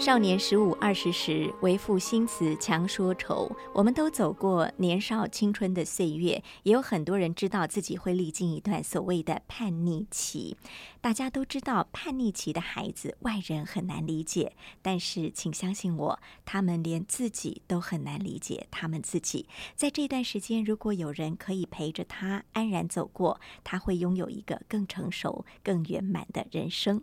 少年十五二十时，为赋新词强说愁。我们都走过年少青春的岁月，也有很多人知道自己会历经一段所谓的叛逆期。大家都知道，叛逆期的孩子外人很难理解，但是请相信我，他们连自己都很难理解他们自己。在这段时间，如果有人可以陪着他安然走过，他会拥有一个更成熟、更圆满的人生。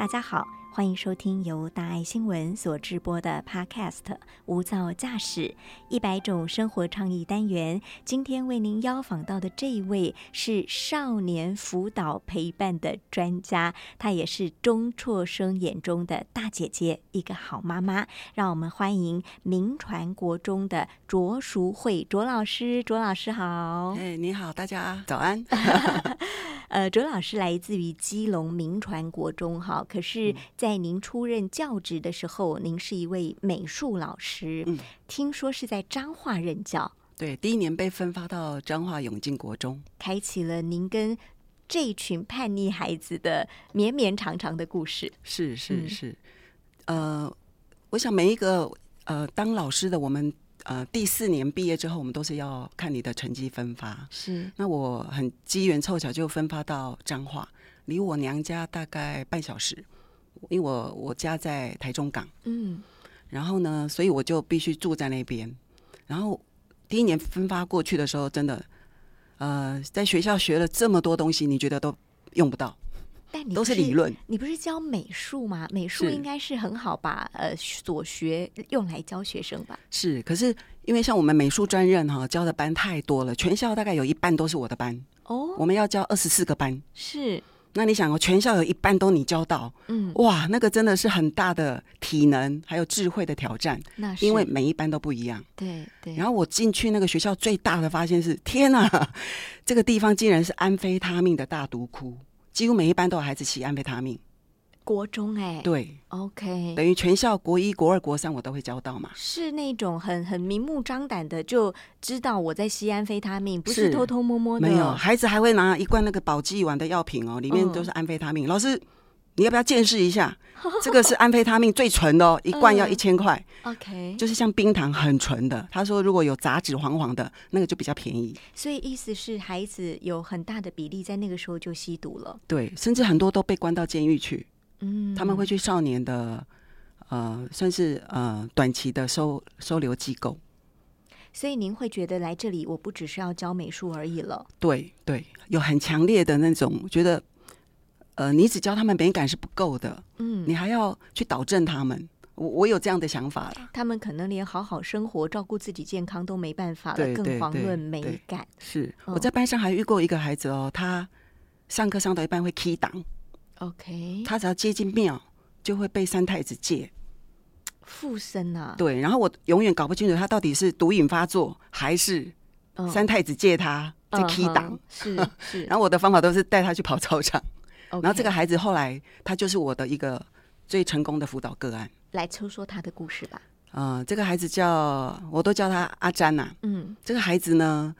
大家好，欢迎收听由大爱新闻所直播的 Podcast《无噪驾驶一百种生活倡议单元》。今天为您邀访到的这一位是少年辅导陪伴的专家，她也是中辍生眼中的大姐姐，一个好妈妈。让我们欢迎明传国中的卓淑慧卓老师。卓老师好，哎，你好，大家早安。呃，卓老师来自于基隆民传国中，哈。可是，在您出任教职的时候，您是一位美术老师，嗯，听说是在彰化任教。对，第一年被分发到彰化永进国中，开启了您跟这群叛逆孩子的绵绵长长的故事。是是是，呃，我想每一个呃当老师的我们。呃，第四年毕业之后，我们都是要看你的成绩分发。是，那我很机缘凑巧就分发到彰化，离我娘家大概半小时，因为我我家在台中港。嗯，然后呢，所以我就必须住在那边。然后第一年分发过去的时候，真的，呃，在学校学了这么多东西，你觉得都用不到。但你都是理论，你不是教美术吗？美术应该是很好把呃所学用来教学生吧？是，可是因为像我们美术专任哈，教的班太多了，全校大概有一半都是我的班哦。我们要教二十四个班，是。那你想哦，全校有一半都你教到，嗯，哇，那个真的是很大的体能还有智慧的挑战。那是因为每一班都不一样，对对。然后我进去那个学校最大的发现是，天哪，这个地方竟然是安非他命的大毒窟。几乎每一班都有孩子吸安非他命，国中哎，对，OK，等于全校国一、国二、国三我都会教到嘛。是那种很很明目张胆的，就知道我在吸安非他命，不是偷偷摸摸的。没有，孩子还会拿一罐那个保济丸的药品哦，里面都是安非他命。老师。你要不要见识一下？这个是安非他命最纯的哦，一罐要一千块。OK，就是像冰糖很纯的。他说，如果有杂质黄黄的，那个就比较便宜。所以意思是，孩子有很大的比例在那个时候就吸毒了。对，甚至很多都被关到监狱去。嗯，他们会去少年的呃，算是呃短期的收收留机构。所以您会觉得来这里，我不只是要教美术而已了。对对，有很强烈的那种觉得。呃，你只教他们美感是不够的，嗯，你还要去导正他们。我我有这样的想法了。他们可能连好好生活、照顾自己健康都没办法了，更遑论美感。是我在班上还遇过一个孩子哦，他上课上到一半会 key 档，OK，他只要接近庙就会被三太子借 附身啊。对，然后我永远搞不清楚他到底是毒瘾发作还是三太子借他在 key 档。是 是，然后我的方法都是带他去跑操场。然后这个孩子后来，他就是我的一个最成功的辅导个案。来说说他的故事吧。呃，这个孩子叫，我都叫他阿詹呐。嗯，这个孩子呢，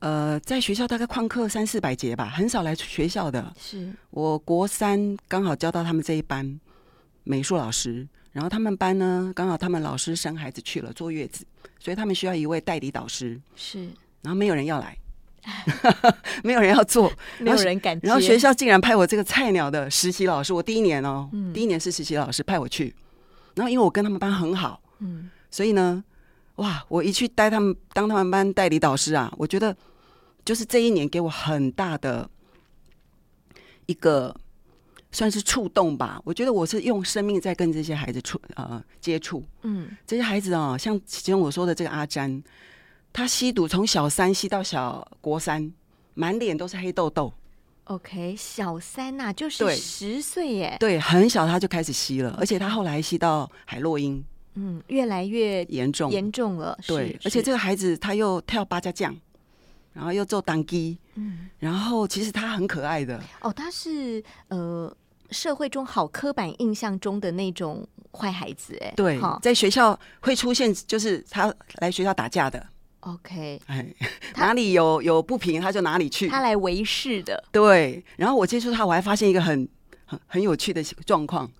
呃，在学校大概旷课三四百节吧，很少来学校的。是我国三刚好教到他们这一班美术老师，然后他们班呢，刚好他们老师生孩子去了坐月子，所以他们需要一位代理导师。是，然后没有人要来。没有人要做，没有人敢。然后学校竟然派我这个菜鸟的实习老师，我第一年哦，第一年是实习老师派我去。然后因为我跟他们班很好，嗯，所以呢，哇，我一去带他们当他们班代理导师啊，我觉得就是这一年给我很大的一个算是触动吧。我觉得我是用生命在跟这些孩子触呃接触，嗯，这些孩子啊，像其中我说的这个阿詹。他吸毒从小三吸到小国三，满脸都是黑痘痘，OK，小三呐，就是对。十岁耶，对，很小他就开始吸了，而且他后来吸到海洛因，嗯，越来越严重。严重。了，对而且这个孩子他又跳八家将，然后又做单机，嗯，然后其实他很可爱的，哦，他是呃社会中好刻板印象中的那种坏孩子，哎，对好，在学校会出现，就是他来学校打架的，，OK，哎，哪里有有不平他就哪里去，他来维视的，对。然后我接触他，我还发现一个很很很有趣的状况，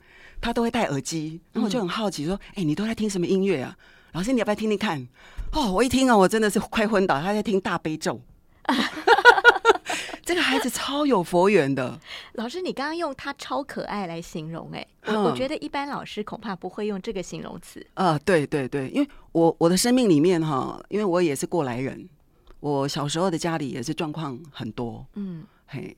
他都会戴耳机，然后我就很好奇说，哎、你都在听什么音乐啊？老师，你要不要听听看？哦，我一听啊，我真的是快昏倒，他在听大悲咒。这个孩子超有佛缘的，老师，你刚刚用他超可爱来形容、哎，我我嗯觉得一般老师恐怕不会用这个形容词。啊，对对对，因为我我的生命里面哈，因为我也是过来人，我小时候的家里也是状况很多，嗯，嘿，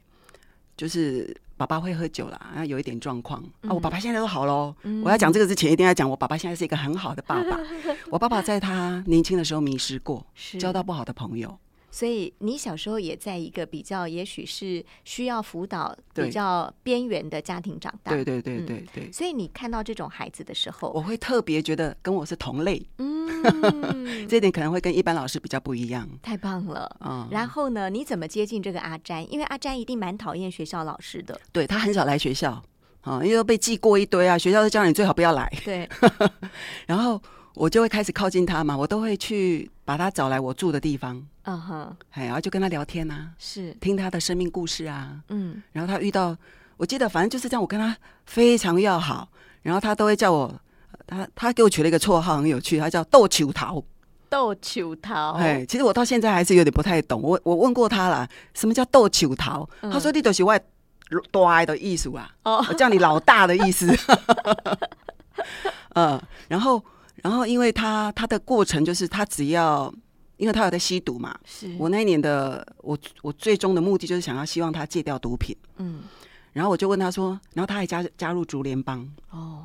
就是爸爸会喝酒啦，然后有一点状况啊。我爸嗯爸现在都好喽。嗯我要讲这个之前，一定要讲我爸爸现在是一个很好的爸爸。我爸爸在他年轻的时候迷失过，是交到不好的朋友。所以你小时候也在一个比较，也许是需要辅导、比较边缘的家庭长大。对对对嗯对对，所以你看到这种孩子的时候，我会特别觉得跟我是同类，嗯，这点可能会跟一般老师比较不一样。太棒了。嗯，然后呢，你怎么接近这个阿詹？因为阿詹一定蛮讨厌学校老师的。对他很少来学校啊，因为都被记过一堆啊，学校都叫你最好不要来。对，然后我就会开始靠近他嘛，我都会去把他找来我住的地方，嗯哼，哎，然后就跟他聊天啊，是，听他的生命故事啊。嗯，然后他遇到，我记得反正就是这样，我跟他非常要好，然后他都会叫我，他他给我取了一个绰号很有趣，他叫豆球桃。豆球桃，哎，其实我到现在还是有点不太懂，我我问过他了，什么叫豆球桃？嗯他说你就是我的大的意思啊，哦我叫你老大的意思。嗯，然后然后因为他他的过程就是他只要。因为他有在吸毒嘛，是，我那一年的我我最终的目的就是想要希望他戒掉毒品。嗯，然后我就问他说，然后他还加加入竹联帮，哦，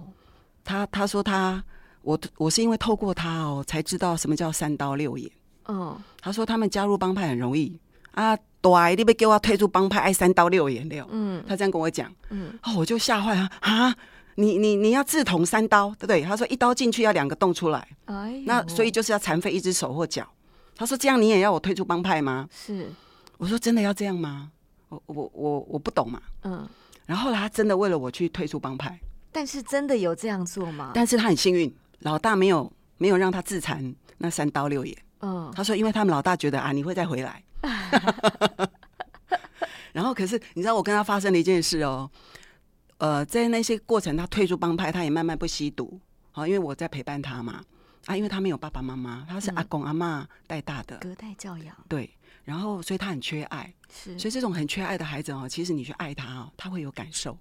他他说他我我是因为透过他哦才知道什么叫三刀六眼。嗯，他说他们加入帮派很容易啊，对，你别给我退出帮派，爱三刀六眼了。嗯，他这样跟我讲，嗯，哦，我就吓坏了啊！你你你要自捅三刀，对不对？他说一刀进去要两个洞出来，哎，那所以就是要残废一只手或脚。他说这样你也要我退出帮派吗？是，我说真的要这样吗？我我我我不懂嘛。嗯，然后后来他真的为了我去退出帮派，但是真的有这样做吗？但是他很幸运，老大没有没有让他自残那三刀六眼。嗯，他说，因为他们老大觉得啊，你会再回来。然后可是你知道我跟他发生了一件事哦，呃，在那些过程，他退出帮派，他也慢慢不吸毒。啊，因为我在陪伴他嘛。啊，因为他没有爸爸妈妈，他是嗯。阿公阿妈带大的，隔代教养。对，然后所以他很缺爱，是，所以这种很缺爱的孩子哦，其实你去爱他哦，他会有感受。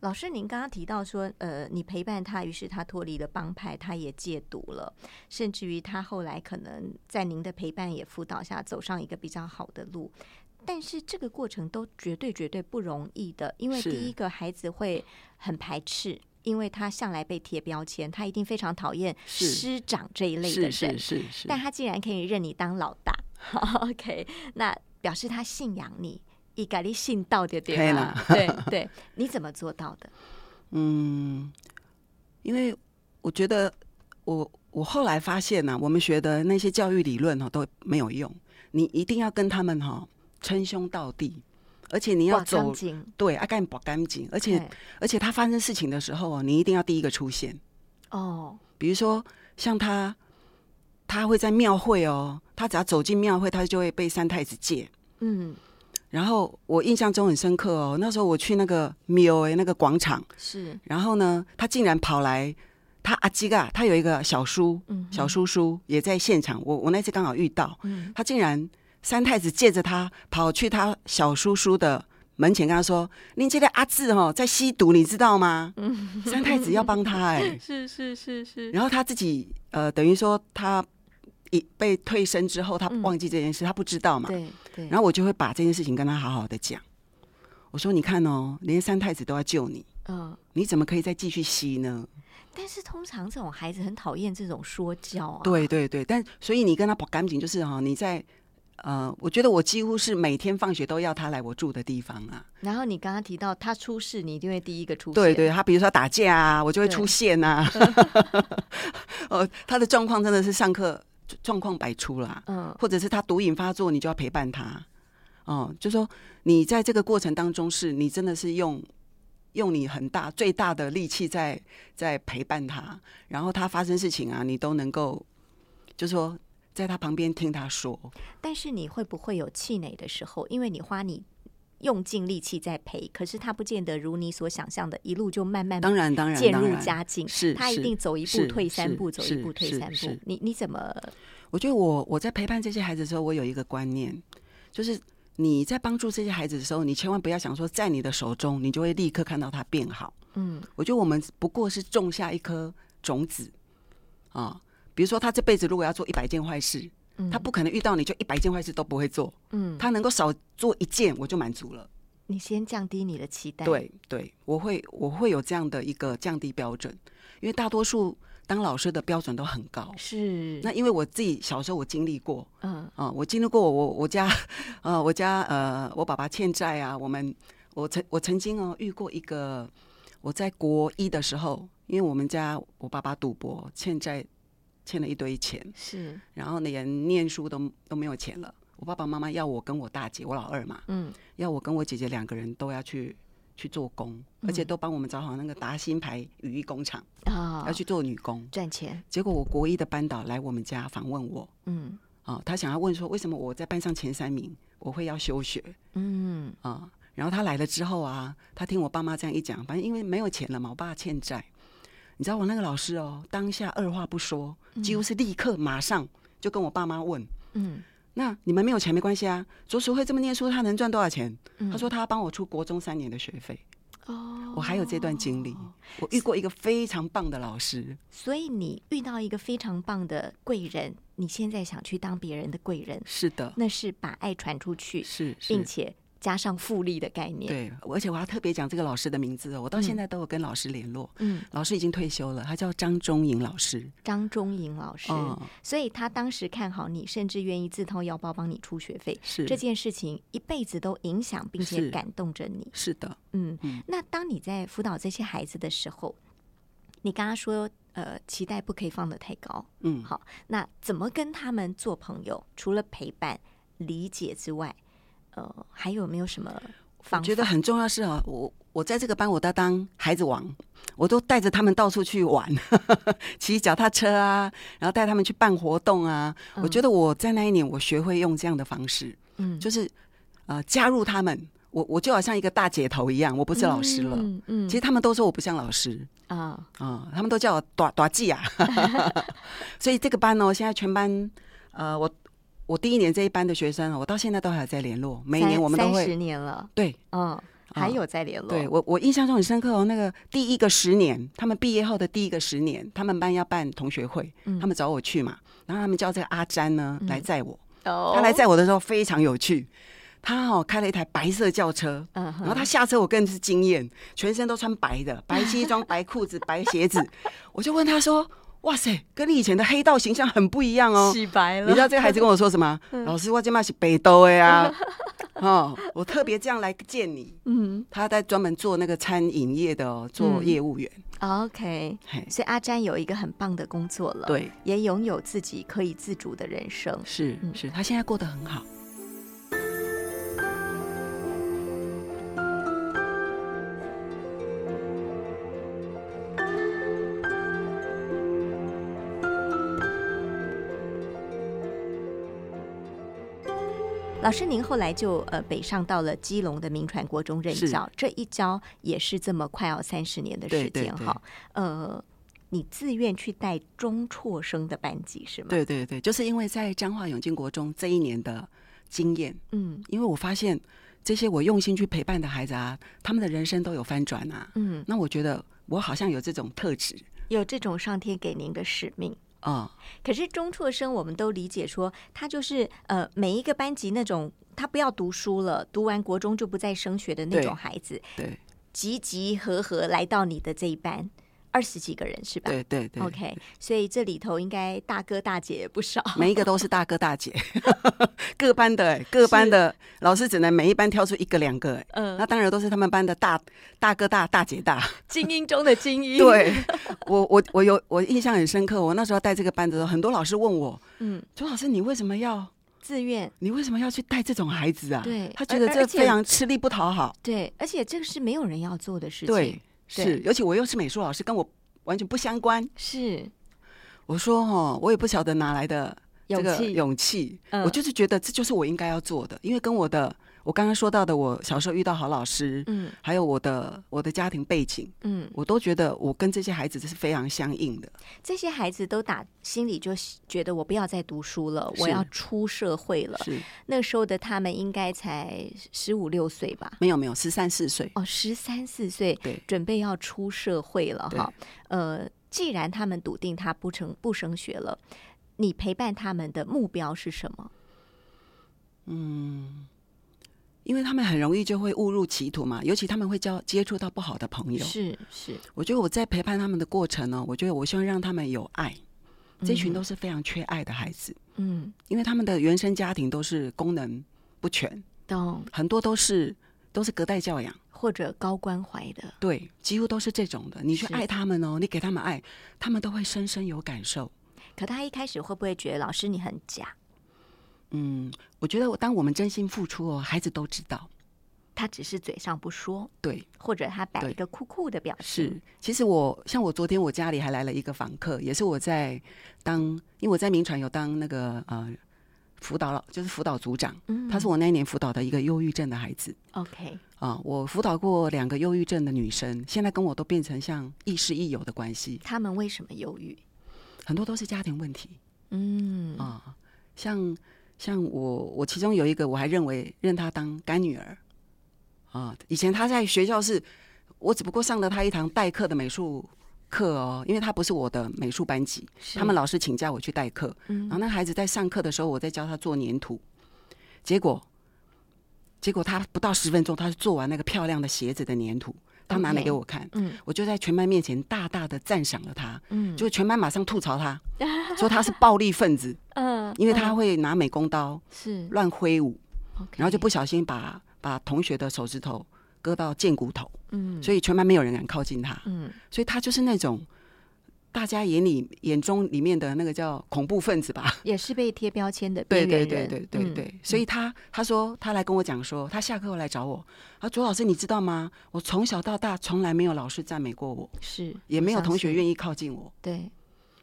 老师，您刚刚提到说，呃，你陪伴他，于是他脱离了帮派，他也戒毒了，甚至于他后来可能在您的陪伴也辅导下，走上一个比较好的路。但是这个过程都绝对绝对不容易的，因为第一个孩子会很排斥，因为他向来被贴标签，他一定非常讨厌是师长这一类的是人。是是是，但他竟然可以认你当老大，OK，那表示他信仰你，一咖喱信道的对吗？对对，你怎么做到的？嗯，因为我觉得我我后来发现呢、我们学的那些教育理论哈、都没有用，你一定要跟他们哈、称兄道弟，而且你要走对爱干保干净，而且而且他发生事情的时候哦，你一定要第一个出现。哦，比如说像他，他会在庙会哦，他只要走进庙会，他就会被三太子戒。嗯，然后我印象中很深刻哦，那时候我去那个庙诶那个广场，是，然后呢，他竟然跑来，他阿基嘎，他有一个小叔，嗯小叔叔也在现场，我我那次刚好遇到，嗯，他竟然三太子借着他跑去他小叔叔的门前，跟他说：“您这个阿志哦，在吸毒，你知道吗？”三太子要帮他哎、是是是是，然后他自己呃，等于说他一被退身之后，他嗯忘记这件事，他不知道嘛。对对，然后我就会把这件事情跟他好好的讲。我说：“你看哦，连三太子都要救你，嗯。你怎么可以再继续吸呢？”但是通常这种孩子很讨厌这种说教啊。，对对对，但所以你跟他保干净，就是哈、你在呃，我觉得我几乎是每天放学都要他来我住的地方啊。然后你刚刚提到他出事，你一定会第一个出现。对对，他比如说打架啊，我就会出现啊。呃，他的状况真的是上课状况百出啦。嗯，或者是他毒瘾发作，你就要陪伴他。哦，就说你在这个过程当中，是你真的是用用你很大最大的力气在在陪伴他，然后他发生事情啊，你都能够就说。在他旁边听他说，但是你会不会有气馁的时候？因为你花你用尽力气在陪，可是他不见得如你所想象的，一路就慢慢当然当然渐入佳境。是他一定走一步退三步，走一步退三步。你你怎么？我觉得我我在陪伴这些孩子的时候，我有一个观念，就是你在帮助这些孩子的时候，你千万不要想说在你的手中，你就会立刻看到他变好。嗯，我觉得我们不过是种下一颗种子啊。比如说，他这辈子如果要做一百件坏事，他不可能遇到你就一百件坏事都不会做。嗯，他能够少做一件，我就满足了。你先降低你的期待。对对，我会我会有这样的一个降低标准，因为大多数当老师的标准都很高。是。那因为我自己小时候我经历过，嗯啊，我经历过我我家呃我家呃我爸爸欠债啊，我们我曾我曾经哦遇过一个我在国一的时候，因为我们家我爸爸赌博欠债。欠了一堆钱，是，然后连念书都都没有钱了。我爸爸妈妈要我跟我大姐，我老二嘛，嗯，要我跟我姐姐两个人都要去去做工，而且都帮我们找好那个达新牌羽衣工厂啊，要去做女工。赚钱。结果我国一的班导来我们家访问我，嗯，啊，他想要问说为什么我在班上前三名我会要休学，嗯，啊，然后他来了之后啊，他听我爸妈这样一讲，反正因为没有钱了嘛，我爸欠债。你知道我那个老师哦，当下二话不说，几乎是立刻马上就跟我爸妈问，嗯，那你们没有钱没关系啊，卓淑慧这么念书，他能赚多少钱？他说他要帮我出国中三年的学费。哦，我还有这段经历，我遇过一个非常棒的老师。所以你遇到一个非常棒的贵人，你现在想去当别人的贵人？是的，那是把爱传出去，是，并且。加上复利的概念，对，而且我要特别讲这个老师的名字哦，我到现在都有跟老师联络。嗯，老师已经退休了，他叫张忠颖老师。张忠颖老师，所以他当时看好你，甚至愿意自掏腰包帮你出学费。是这件事情一辈子都影响并且感动着你。是的，嗯。那当你在辅导这些孩子的时候，你刚刚说呃，期待不可以放得太高。嗯，好，那怎么跟他们做朋友？除了陪伴、理解之外。呃，还有没有什么？我觉得很重要是啊，我我在这个班，我都当孩子王，我都带着他们到处去玩，骑脚踏车啊，然后带他们去办活动啊。我觉得我在那一年，我学会用这样的方式，嗯，就是呃加入他们，我我就好像一个大姐头一样，我不是老师了，嗯，其实他们都说我不像老师啊啊，他们都叫我短短记啊，所以这个班呢，现在全班呃我。我第一年这一班的学生，我到现在都还在联络。每年我们都会十年了，对，嗯，还有在联络。对我，我印象中很深刻哦。那个第一个十年，他们毕业后的第一个十年，他们班要办同学会，他们找我去嘛。然后他们叫这个阿詹呢来载我。哦，他来载我的时候非常有趣。他哦开了一台白色轿车，然后他下车我更是惊艳，全身都穿白的，白西装、白裤子、白鞋子。我就问他说。哇塞，跟你以前的黑道形象很不一样哦，洗白了。你知道这个孩子跟我说什么？老师，我今嘛是北斗的呀，哦，我特别这样来见你。嗯，他在专门做那个餐饮业的，做业务员。OK，所以阿詹有一个很棒的工作了，对，也拥有自己可以自主的人生。是，是他现在过得很好。老师，您后来就呃北上到了基隆的名传国中任教，这一教也是这么快要三十年的时间哈。呃，你自愿去带中辍生的班级是吗？对对对，就是因为在彰化永进国中这一年的经验，嗯，因为我发现这些我用心去陪伴的孩子啊，他们的人生都有翻转啊，嗯，那我觉得我好像有这种特质，有这种上天给您的使命。啊！可是中辍生，我们都理解说，他就是呃，每一个班级那种，他不要读书了，读完国中就不再升学的那种孩子，对，集集合合来到你的这一班，二十几个人是吧？对对对。OK，所以这里头应该大哥大姐也不少。每一个都是大哥大姐，各班的、欸，各班的老师只能每一班挑出一个两个、欸，嗯，那当然都是他们班的大大哥大、大姐大。精英中的精英。对，我我我有我印象很深刻，我那时候带这个班的时候，很多老师问我，嗯，周老师你为什么要自愿。你为什么要去带这种孩子啊？对他觉得这非常吃力不讨好。对，而且这个是没有人要做的事情。对，对是，尤其我又是美术老师，跟我完全不相关。是我说哦，我也不晓得哪来的这个勇气。勇气，嗯我就是觉得这就是我应该要做的，因为跟我的我刚刚说到的，我小时候遇到好老师，嗯还有我的我的家庭背景，嗯，我都觉得我跟这些孩子是非常相应的。这些孩子都打心里就觉得我不要再读书了，我要出社会了。是那时候的他们应该才十五六岁吧？没有没有十三四岁，哦，十三四岁，对准备要出社会了哈。呃，既然他们笃定他不成不升学了，你陪伴他们的目标是什么？因为他们很容易就会误入歧途嘛，尤其他们会交接触到不好的朋友。是是，我觉得我在陪伴他们的过程呢，我觉得我希望让他们有爱。这群都是非常缺爱的孩子，嗯，因为他们的原生家庭都是功能不全，懂，很多都是都是隔代教养。或者高关怀的，对，几乎都是这种的。你去爱他们哦，你给他们爱，他们都会深深有感受。可他一开始会不会觉得老师你很假？嗯，我觉得当我们真心付出哦，孩子都知道。他只是嘴上不说，对，或者他摆一个酷酷的表是。。其实我像我昨天我家里还来了一个访客，也是我在当，因为我在民传有当那个呃辅导老，就是辅导组长。嗯他是我那一年辅导的一个忧郁症的孩子 OK，啊、我辅导过两个忧郁症的女生，现在跟我都变成像亦师亦友的关系，他们为什么忧郁？很多都是家庭问题。嗯，啊，像像我我其中有一个，我还认为认她当干女儿啊。以前她在学校是，我只不过上了她一堂代课的美术课哦，因为她不是我的美术班级，他们老师请假我去代课，嗯然后那孩子在上课的时候，我在教他做粘土，结果结果他不到十分钟，他就做完那个漂亮的鞋子的粘土，他拿来给我看。嗯。我就在全班面前大大的赞赏了他，嗯。就全班马上吐槽他，说他是暴力分子，嗯，因为他嗯。会拿美工刀是，乱挥舞然后就不小心把把同学的手指头割到剑骨头，嗯，所以全班没有人敢靠近他，嗯。所以他就是那种大家眼里眼中里面的那个叫恐怖分子吧。也是被贴标签的 对。对对对对嗯对，所以他他说他来跟我讲说，他下课后来找我，啊，卓老师你知道吗？我从小到大从来没有老师赞美过我，是也没有同学愿意靠近我。对，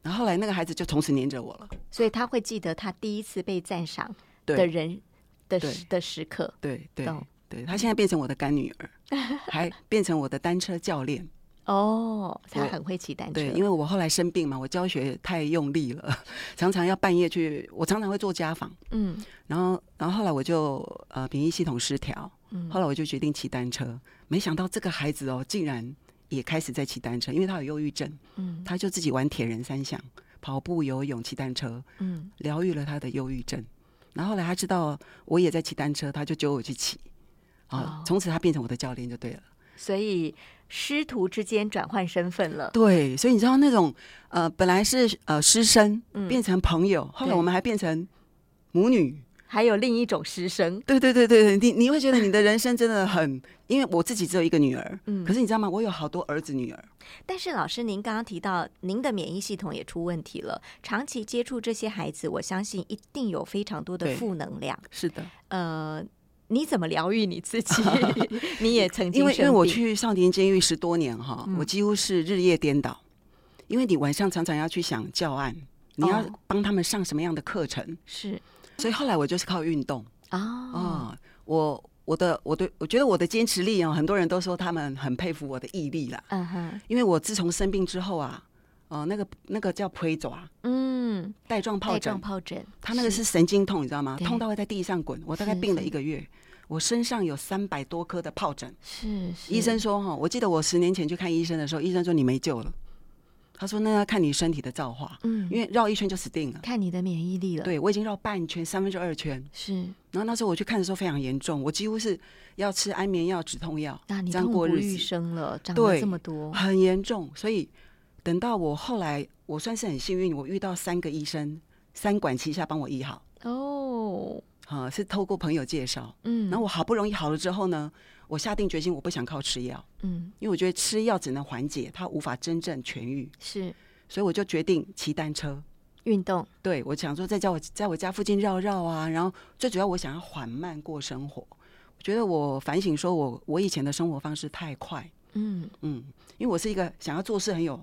然后后来那个孩子就从此黏着我了。所以他会记得他第一次被赞赏的人的的时刻。对对对，他现在变成我的干女儿，还变成我的单车教练。哦，他很会骑单车。对，因为我后来生病嘛，我教学太用力了，常常要半夜去，我常常会做家访，嗯。然后，然后后来我就呃免疫系统失调，嗯后来我就决定骑单车，没想到这个孩子哦，竟然也开始在骑单车，因为他有忧郁症，嗯。他就自己玩铁人三项，跑步、游泳、骑单车，嗯。疗愈了他的忧郁症。然后后来他知道我也在骑单车，他就揪我去骑，哦，啊从此他变成我的教练就对了。所以师徒之间转换身份了。对，所以你知道那种呃，本来是呃师生嗯变成朋友，后来我们还变成母女。还有另一种师生，对对对对对，你你会觉得你的人生真的很，因为我自己只有一个女儿，嗯可是你知道吗？我有好多儿子女儿。但是老师，您刚刚提到您的免疫系统也出问题了，长期接触这些孩子，我相信一定有非常多的负能量。是的，呃，你怎么疗愈你自己？你也曾经因为因为我去少年监狱十多年哈，嗯。我几乎是日夜颠倒，因为你晚上常常要去想教案，你要哦。帮他们上什么样的课程，是。所以后来我就是靠运动。啊、啊、我我的我对我觉得我的坚持力啊，很多人都说他们很佩服我的毅力啦，嗯哼，因为我自从生病之后啊，呃，那个那个叫胚爪。嗯，带状疱疹。带状，疱疹，他那个是。神经痛，你知道吗？痛到会在地上滚。我大概病了一个月，我身上有三百多颗的疱疹。是是医生说哈，我记得我十年前去看医生的时候，医生说你没救了。他说那要看你身体的造化，嗯，因为绕一圈就死定了。看你的免疫力了，，对我已经绕半圈，三分之二圈。是，然后那时候我去看的时候非常严重，我几乎是要吃安眠药、止痛药，那你这样痛不欲过日子，生了，长了对这么多，很严重。所以等到我后来，我算是很幸运，我遇到三个医生，三管齐下帮我医好。哦，啊，是透过朋友介绍，嗯，然后我好不容易好了之后呢，我下定决心，我不想靠吃药，嗯，因为我觉得吃药只能缓解，它无法真正痊愈，是，所以我就决定骑单车运动。对我想说，在家我在我家附近绕绕啊，然后最主要我想要缓慢过生活。我觉得我反省说，我我以前的生活方式太快，嗯嗯，因为我是一个想要做事很有。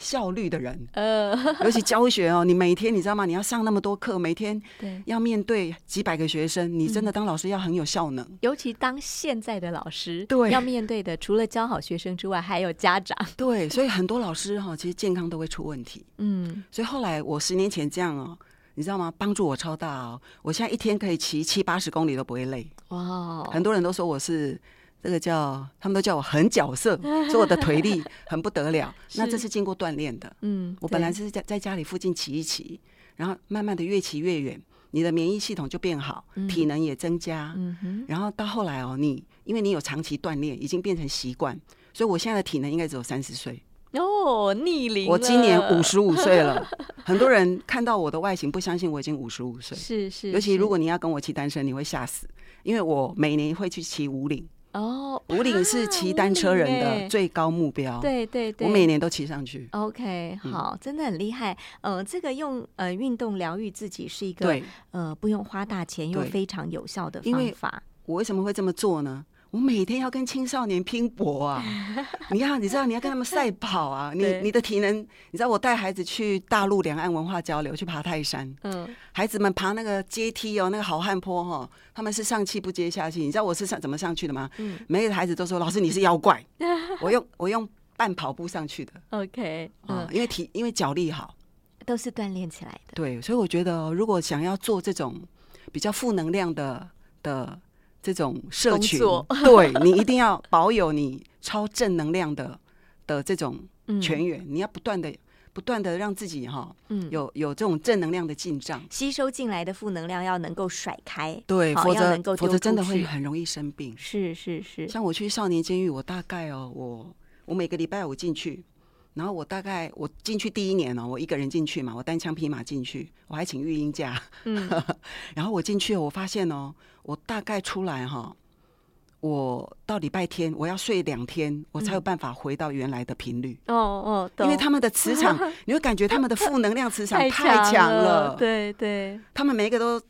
效率的人，呃，尤其教学哦，你每天你知道吗？你要上那么多课，每天对要面对几百个学生，你真的当老师要很有效能。尤其当现在的老师，对要面对的除了教好学生之外，还有家长。对，所以很多老师哈，其实健康都会出问题。嗯，所以后来我十年前这样哦，你知道吗？帮助我超大哦，我现在一天可以骑七八十公里都不会累。哇，很多人都说我是。这个叫他们都叫我很角色，说我的腿力 很不得了。那这是经过锻炼的。嗯，我本来是在在家里附近骑一骑，然后慢慢的越骑越远，你的免疫系统就变好，体能也增加。嗯哼。然后到后来哦，你因为你有长期锻炼，已经变成习惯，所以我现在的体能应该只有三十岁。哦，逆龄。我今年五十五岁了，很多人看到我的外形不相信我已经五十五岁。是是。尤其如果你要跟我骑单身，你会吓死，因为我每年会去骑五岭。哦，五岭是骑单车人的最高目标。对对对，我每年都骑上去。OK，好，真的很厉害。呃，这个用呃运动疗愈自己是一个呃不用花大钱又非常有效的方法。我为什么会这么做呢？我每天要跟青少年拼搏啊！你看，你知道你要跟他们赛跑啊！你你的体能，你知道我带孩子去大陆两岸文化交流，去爬泰山。嗯，孩子们爬那个阶梯哦，那个好汉坡哈，他们是上气不接下气。你知道我是上怎么上去的吗？嗯，每个孩子都说老师你是妖怪。我用我用半跑步上去的。OK，嗯，因为体因为脚力好，都是锻炼起来的。对，所以我觉得如果想要做这种比较负能量的的。这种社群，对你一定要保有你超正能量的的这种全员，你要不断的、不断的让自己哈，嗯，有有这种正能量的进账，吸收进来的负能量要能够甩开，对，否则否则真的会很容易生病。是是是，像我去少年监狱，我大概哦，我我每个礼拜我进去。然后我大概我进去第一年呢，我一个人进去嘛，我单枪匹马进去，我还请育婴假。嗯，然后我进去，我发现哦，我大概出来哈，我到礼拜天我要睡两天，我才有办法回到原来的频率。哦哦，因为他们的磁场，你会感觉他们的负能量磁场太强了。对对，他们每一个都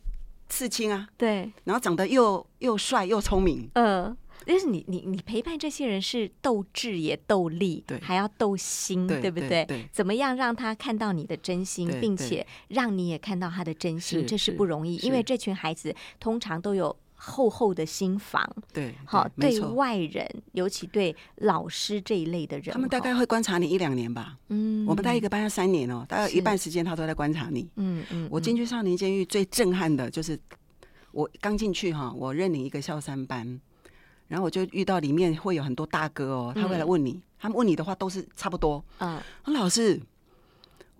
刺青啊，对，然后长得又又帅又聪明。嗯。但是你你你陪伴这些人是斗智也斗力，对，还要斗心，对不对？怎么样让他看到你的真心，并且让你也看到他的真心，这是不容易。因为这群孩子通常都有厚厚的心房，对，好对外人，尤其对老师这一类的人，他们大概会观察你一两年吧。嗯，我们带一个班要三年哦，大概一半时间他都在观察你。嗯嗯，我进去少年监狱最震撼的就是我刚进去哈，我认领一个校三班。然后我就遇到里面会有很多大哥哦，他会来问你，他们问你的话都是差不多。嗯，老师，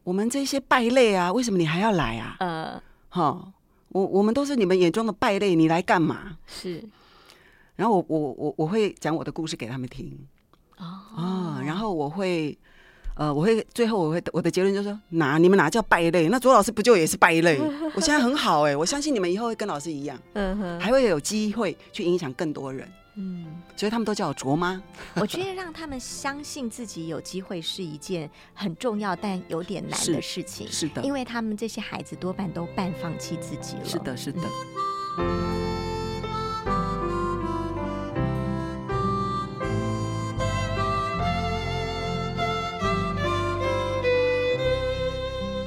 我们这些败类啊，为什么你还要来啊？嗯，哈，我我们都是你们眼中的败类，你来干嘛？是。然后我我我我会讲我的故事给他们听。哦。啊，然后我会，呃，我会最后我会我的结论就是说，哪你们哪叫败类？那左老师不就也是败类？我现在很好哎，我相信你们以后会跟老师一样，嗯哼，还会有机会去影响更多人。嗯，所以他们都叫我卓妈。我觉得让他们相信自己有机会是一件很重要但有点难的事情。是的，因为他们这些孩子多半都半放弃自己了。是的，是的。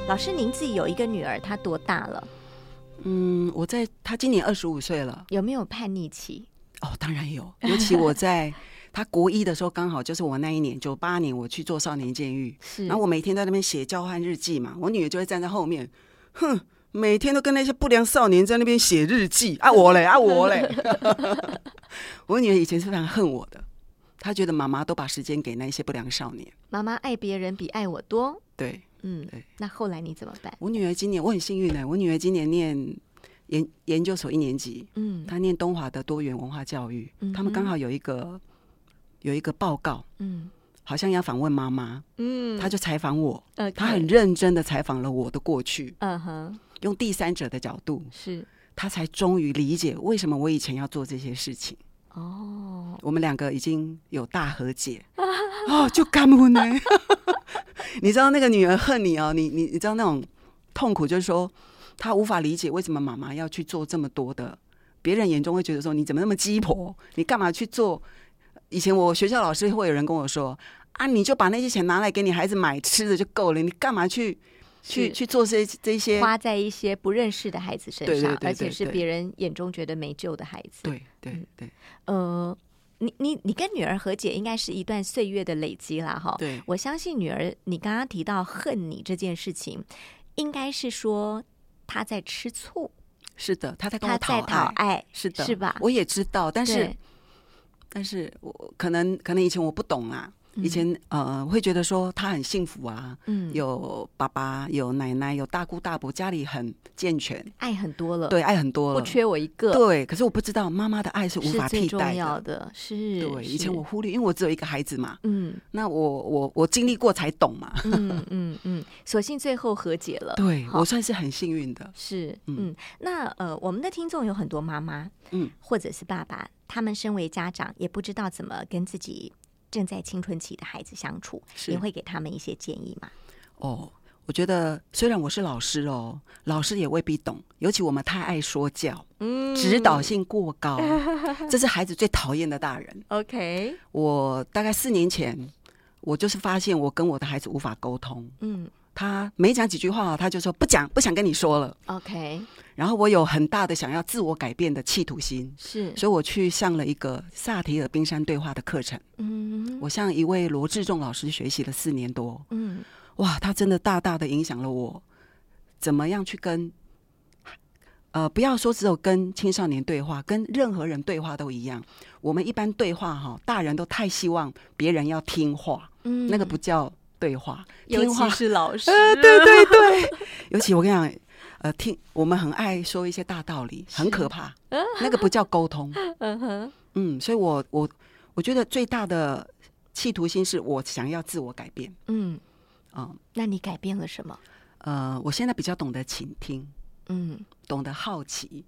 老师，您自己有一个女儿，她多大了？嗯，我在她今年二十五岁了。有没有叛逆期？哦，当然有，尤其我在他国一的时候，刚好就是我那一年九八年，我去做少年监狱，然后我每天在那边写交换日记嘛，我女儿就会站在后面，哼，每天都跟那些不良少年在那边写日记啊，我嘞啊我嘞，我女儿以前是非常恨我的，她觉得妈妈都把时间给那些不良少年，妈妈爱别人比爱我多，对，嗯，对，那后来你怎么办？我女儿今年我很幸运呢，我女儿今年念。研研究所一年级，嗯，他念东华的多元文化教育，他们刚好有一个有一个报告，嗯，好像要访问妈妈，嗯，他就采访我他很认真的采访了我的过去，嗯哼，用第三者的角度，是。他才终于理解为什么我以前要做这些事情。哦，我们两个已经有大和解，哦，就干不呢？你知道那个女儿恨你哦，你你你知道那种痛苦，就是说她无法理解为什么妈妈要去做这么多的，别人眼中会觉得说你怎么那么鸡婆，你干嘛去做？以前我学校老师会有人跟我说啊，你就把那些钱拿来给你孩子买吃的就够了，你干嘛去去去做这这些？花在一些不认识的孩子身上，对对对而且是别人眼中觉得没救的孩子。对对对呃，你你你跟女儿和解，应该是一段岁月的累积啦，哈。对我相信女儿，你刚刚提到恨你这件事情，应该是说她在吃醋，是的，他在跟我讨爱，是的，是吧？我也知道，但是但是我可能可能以前我不懂啊，以前呃会觉得说他很幸福啊，嗯，有爸爸有奶奶有大姑大伯，家里很健全，爱很多了，对，爱很多了，不缺我一个，对，可是我不知道妈妈的爱是无法替代的。要的，是对，以前我忽略，因为我只有一个孩子嘛，嗯那我我我经历过才懂嘛。嗯嗯嗯，所幸最后和解了，对我算是很幸运的。是，嗯嗯，那呃，我们的听众有很多妈妈，嗯，或者是爸爸，他们身为家长，也不知道怎么跟自己正在青春期的孩子相处，你会给他们一些建议吗？哦，我觉得虽然我是老师哦，老师也未必懂，尤其我们太爱说教，嗯指导性过高，这是孩子最讨厌的大人。，OK，我大概四年前，我就是发现我跟我的孩子无法沟通，嗯他没讲几句话，他就说不讲，不想跟你说了。，OK，然后我有很大的想要自我改变的企图心，是，所以我去上了一个萨提尔冰山对话的课程。嗯我向一位罗志仲老师学习了四年多，嗯哇，他真的大大的影响了我，怎么样去跟，呃，不要说只有跟青少年对话，跟任何人对话都一样。我们一般对话哈，大人都太希望别人要听话，嗯那个不叫对话，尤其是老师，呃，对对对，尤其我跟你讲，呃，听我们很爱说一些大道理，很可怕，那个不叫沟通。嗯哼，嗯，所以我我我觉得最大的企图心是我想要自我改变。嗯，嗯那你改变了什么？呃，我现在比较懂得倾听，嗯。懂得好奇。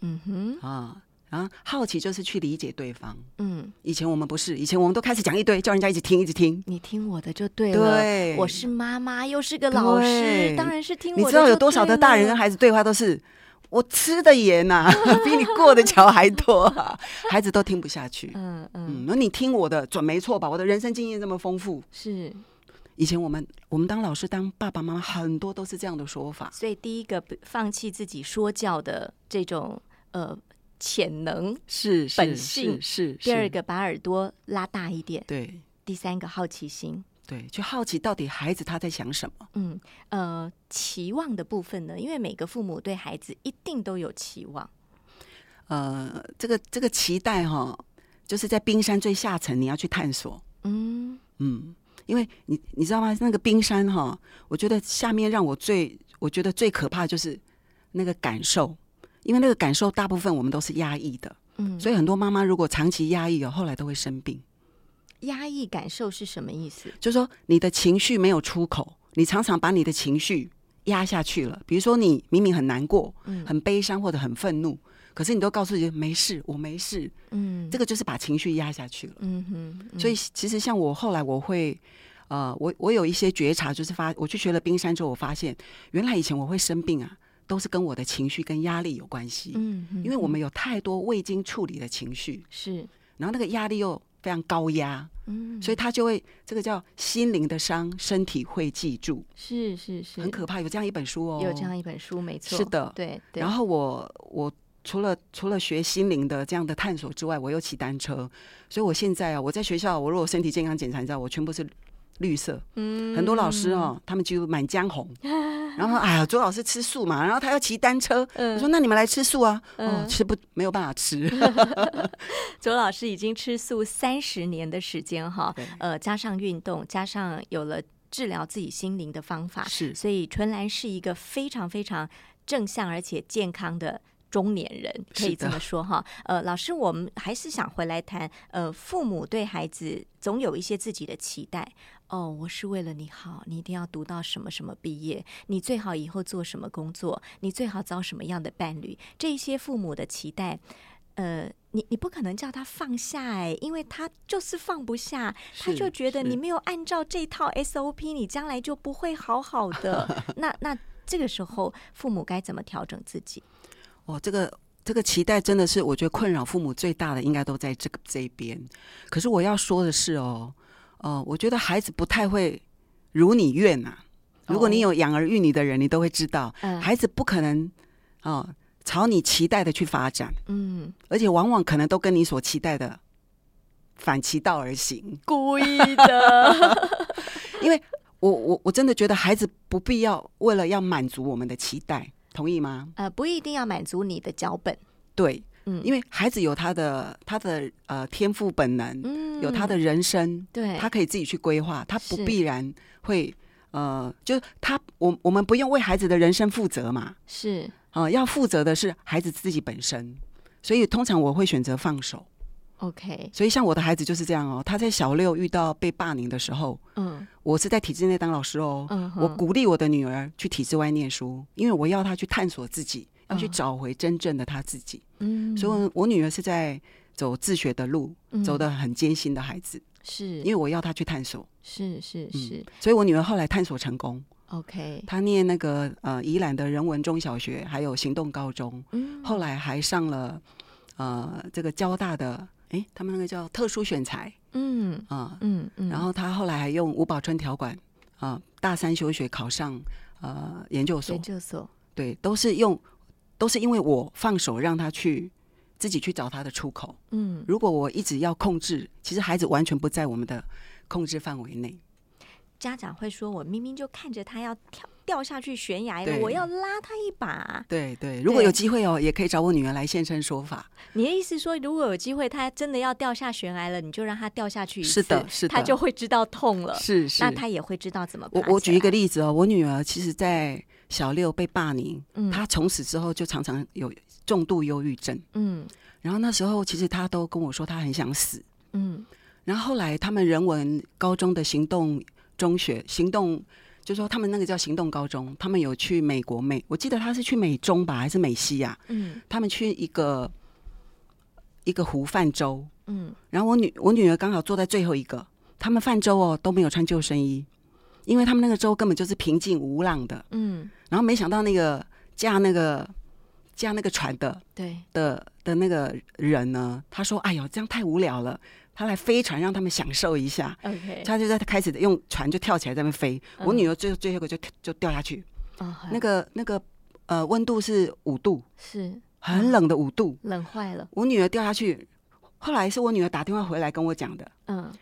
嗯哼，啊。然后好奇就是去理解对方。嗯，以前我们不是，以前我们都开始讲一堆，叫人家一直听，一直听。你听我的就对了。对我是妈妈，又是个老师，当然是听我的。你知道有多少的大人跟孩子对话都是我吃的盐呐、比你过的桥还多、啊，孩子都听不下去。嗯嗯嗯，那你听我的准没错吧？我的人生经验这么丰富。是，以前我们我们当老师当爸爸妈妈很多都是这样的说法。所以第一个放弃自己说教的这种呃潜能，是本性是是。第二是个把耳朵拉大一点，对第三个好奇心。对，就好奇到底孩子他在想什么。嗯呃，期望的部分呢，因为每个父母对孩子一定都有期望。呃，这个这个期待哈，就是在冰山最下层你要去探索。嗯嗯，因为你你知道吗？那个冰山哈，我觉得下面让我最我觉得最可怕就是那个感受，因为那个感受大部分我们都是压抑的，嗯，所以很多妈妈如果长期压抑哦，后来都会生病。压抑感受是什么意思？就是说你的情绪没有出口，你常常把你的情绪压下去了。比如说你明明很难过、嗯很悲伤或者很愤怒，可是你都告诉自己没事，我没事，嗯这个就是把情绪压下去了。嗯哼，嗯所以其实像我后来我会，呃，我我有一些觉察，就是发我去学了冰山之后，我发现原来以前我会生病啊，都是跟我的情绪跟压力有关系。嗯，嗯因为我们有太多未经处理的情绪，是然后那个压力又非常高压，嗯，所以他就会这个叫心灵的伤，身体会记住，是是是很可怕。有这样一本书哦，有这样一本书，没错，是的对对。然后我我除了除了学心灵的这样的探索之外，我又骑单车，所以我现在啊，我在学校，我如果身体健康检查，你知道我全部是绿色。嗯。很多老师哦，他们就满江红，然后哎呀，周老师吃素嘛，然后他要骑单车，嗯。我说那你们来吃素啊，哦，嗯吃不没有办法吃，周老师已经吃素三十年的时间哈，呃，加上运动，加上有了治疗自己心灵的方法，是。所以纯兰是一个非常非常正向而且健康的中年人，可以这么说哈。呃，老师，我们还是想回来谈，呃，父母对孩子总有一些自己的期待。哦，我是为了你好，你一定要读到什么什么毕业，你最好以后做什么工作，你最好找什么样的伴侣，这些父母的期待，呃，你你不可能叫他放下哎，因为他就是放不下，他就觉得你没有按照这套 SOP，你将来就不会好好的。那那这个时候，父母该怎么调整自己？哦，这个这个期待真的是，我觉得困扰父母最大的，应该都在这个这一边。可是我要说的是哦。哦，我觉得孩子不太会如你愿呐。如果你有养儿育女的人，你都会知道，孩子不可能哦朝你期待的去发展。嗯，而且往往可能都跟你所期待的反其道而行，故意的。因为我我我真的觉得孩子不必要为了要满足我们的期待，同意吗？呃，不一定要满足你的脚本。对。嗯，因为孩子有他的他的呃天赋本能，有他的人生，对，他可以自己去规划，他不必然会呃，就是他我我们不用为孩子的人生负责嘛，是。啊，要负责的是孩子自己本身，所以通常我会选择放手。OK，所以像我的孩子就是这样哦，他在小六遇到被霸凌的时候，嗯，我是在体制内当老师哦，嗯，我鼓励我的女儿去体制外念书，因为我要她去探索自己。要去找回真正的他自己，嗯，所以我女儿是在走自学的路，走的很艰辛的孩子，是。因为我要她去探索，是是是，所以我女儿后来探索成功，OK，她念那个呃宜兰的人文中小学，还有行动高中，嗯，后来还上了呃这个交大的，哎，他们那个叫特殊选材，嗯。啊嗯嗯，然后她后来还用吴宝春条款啊大三休学考上呃研究所，研究所，对，都是用。都是因为我放手让他去自己去找他的出口。嗯，如果我一直要控制，其实孩子完全不在我们的控制范围内。家长会说：“我明明就看着他要跳掉下去悬崖了，我要拉他一把。”对对，如果有机会哦，也可以找我女儿来现身说法。你的意思说，如果有机会，他真的要掉下悬崖了，你就让他掉下去一次，是的，是的，他就会知道痛了。是是，那他也会知道怎么。我我举一个例子哦，我女儿其实，在。小六被霸凌，他从此之后就常常有重度忧郁症。嗯，然后那时候其实他都跟我说他很想死。嗯，然后后来他们人文高中的行动中学行动，就说他们那个叫行动高中，他们有去美国美，我记得他是去美中吧，还是美西呀？嗯，他们去一个一个湖泛舟。嗯，然后我女我女儿刚好坐在最后一个，他们泛舟哦都没有穿救生衣。因为他们那个州根本就是平静无浪的，嗯，然后没想到那个驾那个驾那个船的，对。的的那个人呢，他说：“哎呦，这样太无聊了，他来飞船让他们享受一下。” OK，他就在开始用船就跳起来在那飞，我女儿最最后一个就就掉下去，那个那个呃温度是五度，是。很冷的五度，冷坏了。我女儿掉下去，后来是我女儿打电话回来跟我讲的，嗯，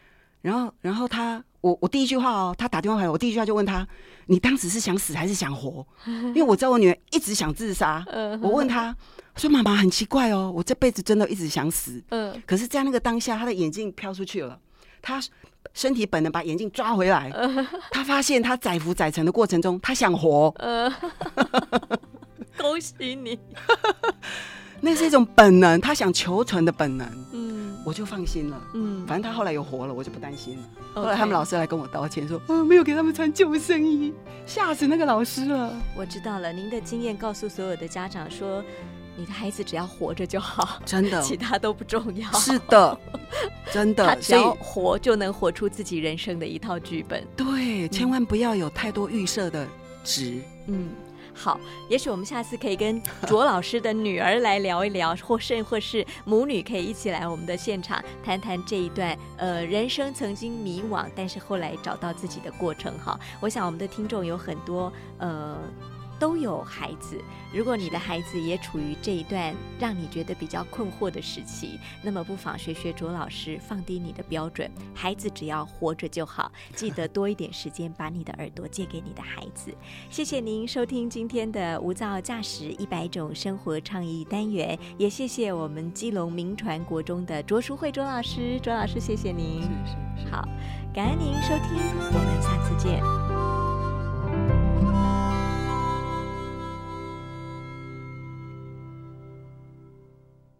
然后然后她。我我第一句话哦，他打电话回来，我第一句话就问他：你当时是想死还是想活？因为我知道我女儿一直想自杀。我问他说：“妈妈很奇怪哦，我这辈子真的一直想死。嗯，可是，在那个当下，他的眼镜飘出去了，他身体本能把眼镜抓回来。他发现他载浮载沉的过程中，他想活。恭喜你，那是一种本能，他想求存的本能。嗯。”我就放心了，嗯，反正他后来有活了，我就不担心了。后来他们老师来跟我道歉，说，嗯，没有给他们穿救生衣，吓死那个老师了。我知道了，您的经验告诉所有的家长说，你的孩子只要活着就好，真的，其他都不重要。是的，真的，他只要活就能活出自己人生的一套剧本。对，千万不要有太多预设的值。嗯。好，也许我们下次可以跟 卓老师的女儿来聊一聊，或甚或是母女可以一起来我们的现场谈谈这一段呃人生曾经迷惘，但是后来找到自己的过程。哈，我想我们的听众有很多呃。都有孩子，如果你的孩子也处于这一段让你觉得比较困惑的时期，那么不妨学学卓老师，放低你的标准，孩子只要活着就好。记得多一点时间把你的耳朵借给你的孩子。谢谢您收听今天的无噪驾驶一百种生活倡议单元，也谢谢我们基隆名传国中的卓淑慧卓老师，卓老师谢谢您。是是是。好，感恩您收听，我们下次见。